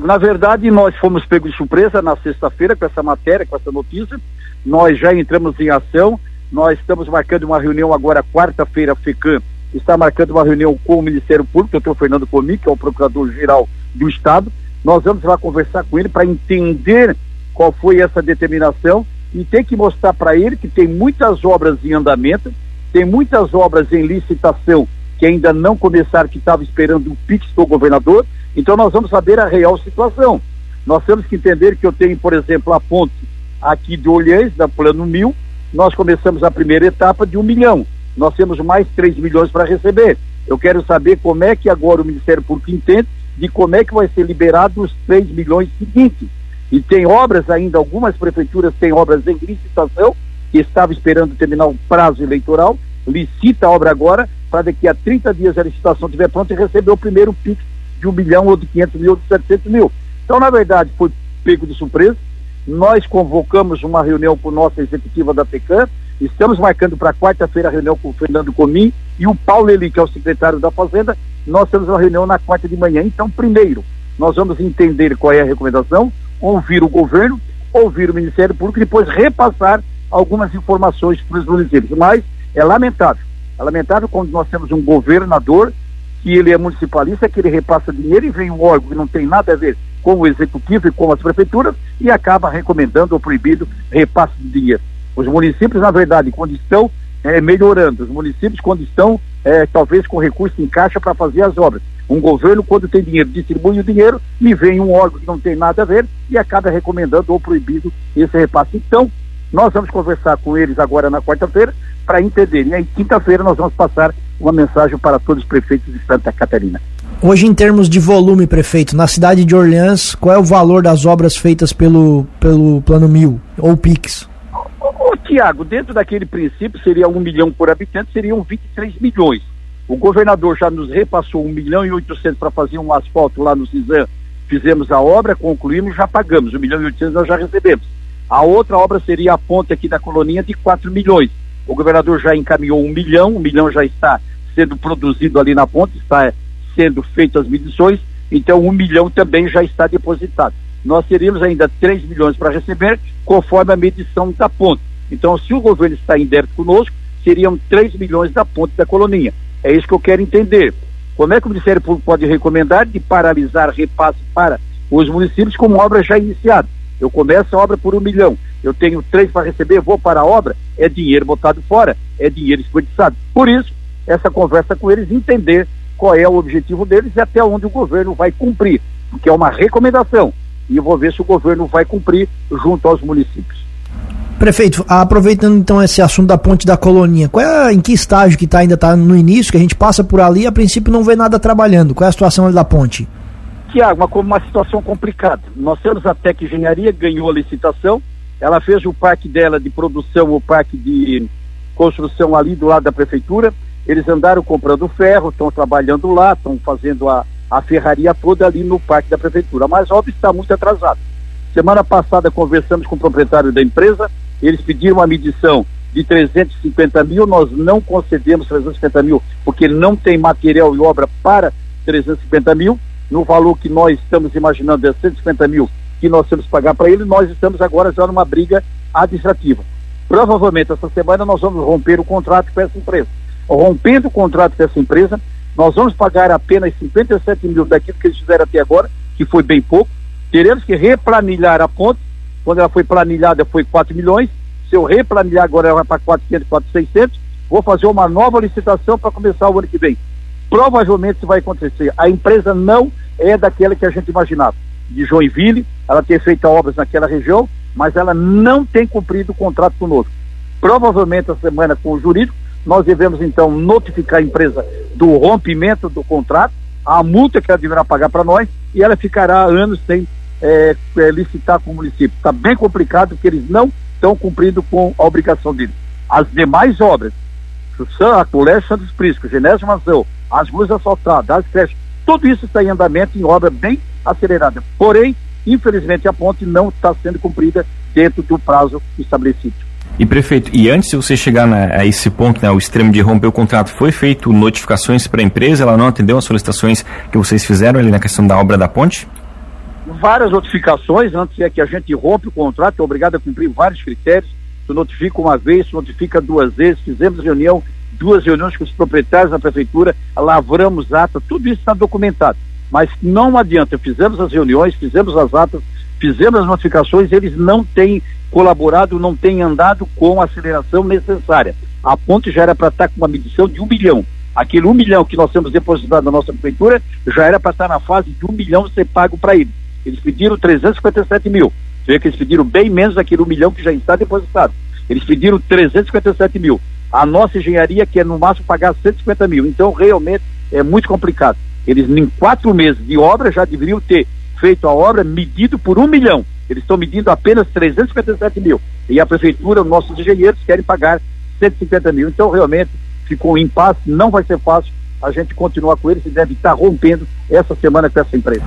Na verdade, nós fomos pegos de surpresa na sexta-feira com essa matéria, com essa notícia. Nós já entramos em ação. Nós estamos marcando uma reunião agora, quarta-feira, FECAM está marcando uma reunião com o Ministério Público, doutor Fernando Comi, que é o Procurador-Geral do Estado. Nós vamos lá conversar com ele para entender qual foi essa determinação e tem que mostrar para ele que tem muitas obras em andamento, tem muitas obras em licitação que ainda não começaram, que estavam esperando o PIX do governador. Então nós vamos saber a real situação. Nós temos que entender que eu tenho, por exemplo, a ponte aqui de Olhães, da Plano Mil, nós começamos a primeira etapa de um milhão. Nós temos mais 3 milhões para receber. Eu quero saber como é que agora o Ministério Público entende de como é que vai ser liberado os 3 milhões seguintes. E tem obras ainda, algumas prefeituras têm obras em licitação, que estava esperando terminar o prazo eleitoral, licita a obra agora, para daqui a 30 dias a licitação estiver pronta e receber o primeiro PIX de um milhão ou de 500 mil ou de 700 mil. Então, na verdade, foi pego de surpresa. Nós convocamos uma reunião com nossa executiva da PECAM, estamos marcando para quarta-feira a reunião com o Fernando Comim e o Paulo Eli, que é o secretário da Fazenda, nós temos uma reunião na quarta de manhã. Então, primeiro, nós vamos entender qual é a recomendação, ouvir o governo, ouvir o Ministério Público e depois repassar algumas informações para os municípios. Mas é lamentável. É lamentável quando nós temos um governador que ele é municipalista, que ele repassa dinheiro e vem um órgão que não tem nada a ver com o executivo e com as prefeituras e acaba recomendando ou proibindo repasse de dinheiro. Os municípios, na verdade, quando estão é, melhorando, os municípios, quando estão é, talvez com recurso em caixa para fazer as obras. Um governo, quando tem dinheiro, distribui o dinheiro e vem um órgão que não tem nada a ver e acaba recomendando ou proibindo esse repasse. Então, nós vamos conversar com eles agora na quarta-feira para entender. E aí, quinta-feira, nós vamos passar uma mensagem para todos os prefeitos de Santa Catarina. Hoje, em termos de volume, prefeito, na cidade de Orleans, qual é o valor das obras feitas pelo, pelo Plano Mil ou PIX? Ô, Tiago, dentro daquele princípio seria um milhão por habitante, seriam 23 milhões. O governador já nos repassou um milhão e oitocentos para fazer um asfalto lá no Cisam. Fizemos a obra, concluímos, já pagamos. Um milhão e oitocentos nós já recebemos. A outra obra seria a ponte aqui da colonia de 4 milhões. O governador já encaminhou um milhão, um milhão já está sendo produzido ali na ponte, está sendo feitas as medições, então um milhão também já está depositado. Nós teríamos ainda 3 milhões para receber, conforme a medição da ponte. Então, se o governo está em débito conosco, seriam 3 milhões da ponte da colonia. É isso que eu quero entender. Como é que o Ministério Público pode recomendar de paralisar repasse para os municípios como obra já iniciada? Eu começo a obra por um milhão, eu tenho três para receber, vou para a obra, é dinheiro botado fora, é dinheiro desperdiçado. Por isso, essa conversa com eles, entender qual é o objetivo deles e até onde o governo vai cumprir, porque é uma recomendação. E eu vou ver se o governo vai cumprir junto aos municípios. Prefeito, aproveitando então esse assunto da ponte da colonia, qual é, em que estágio que tá, ainda está no início, que a gente passa por ali e a princípio não vê nada trabalhando? Qual é a situação ali da ponte? Tiago, uma, uma situação complicada. Nós temos a Tec Engenharia, ganhou a licitação, ela fez o parque dela de produção, o parque de construção ali do lado da prefeitura, eles andaram comprando ferro, estão trabalhando lá, estão fazendo a, a ferraria toda ali no parque da prefeitura, mas óbvio está muito atrasado. Semana passada conversamos com o proprietário da empresa, eles pediram uma medição de 350 mil, nós não concedemos 350 mil, porque não tem material e obra para 350 mil, no valor que nós estamos imaginando é 150 mil que nós temos que pagar para ele, nós estamos agora já numa briga administrativa. Provavelmente essa semana nós vamos romper o contrato com essa empresa. Rompendo o contrato com essa empresa, nós vamos pagar apenas 57 mil daquilo que eles fizeram até agora, que foi bem pouco. Teremos que replanilhar a ponte, quando ela foi planilhada foi 4 milhões, se eu replanilhar agora ela vai para 400, 400, vou fazer uma nova licitação para começar o ano que vem. Provavelmente isso vai acontecer. A empresa não é daquela que a gente imaginava. De Joinville, ela tem feito obras naquela região, mas ela não tem cumprido o contrato conosco. Provavelmente a semana com o jurídico, nós devemos então notificar a empresa do rompimento do contrato, a multa que ela deverá pagar para nós, e ela ficará anos sem é, é, licitar com o município. Está bem complicado porque eles não estão cumprindo com a obrigação deles. As demais obras, a Colégio Santos Prisco, Genésio Mazão, as ruas asfaltadas, as creches, tudo isso está em andamento em obra bem acelerada. Porém, infelizmente, a ponte não está sendo cumprida dentro do prazo estabelecido. E prefeito, e antes de você chegar na, a esse ponto, né, o extremo de romper o contrato, foi feito notificações para a empresa? Ela não atendeu as solicitações que vocês fizeram ali na questão da obra da ponte? várias notificações, antes é que a gente rompe o contrato, é obrigado a cumprir vários critérios, tu notifica uma vez, tu notifica duas vezes, fizemos reunião, duas reuniões com os proprietários da prefeitura, lavramos ata, tudo isso está documentado. Mas não adianta, fizemos as reuniões, fizemos as atas, fizemos as notificações, eles não têm colaborado, não têm andado com a aceleração necessária. A ponte já era para estar com uma medição de um milhão. Aquele um milhão que nós temos depositado na nossa prefeitura já era para estar na fase de um milhão ser pago para eles. Eles pediram 357 mil. Você vê que eles pediram bem menos daquele um milhão que já está depositado. Eles pediram 357 mil. A nossa engenharia quer no máximo pagar 150 mil. Então, realmente, é muito complicado. Eles, em quatro meses de obra, já deveriam ter feito a obra medido por um milhão. Eles estão medindo apenas 357 mil. E a prefeitura, os nossos engenheiros, querem pagar 150 mil. Então, realmente, ficou um impasse, não vai ser fácil. A gente continuar com eles e deve estar rompendo essa semana com essa empresa.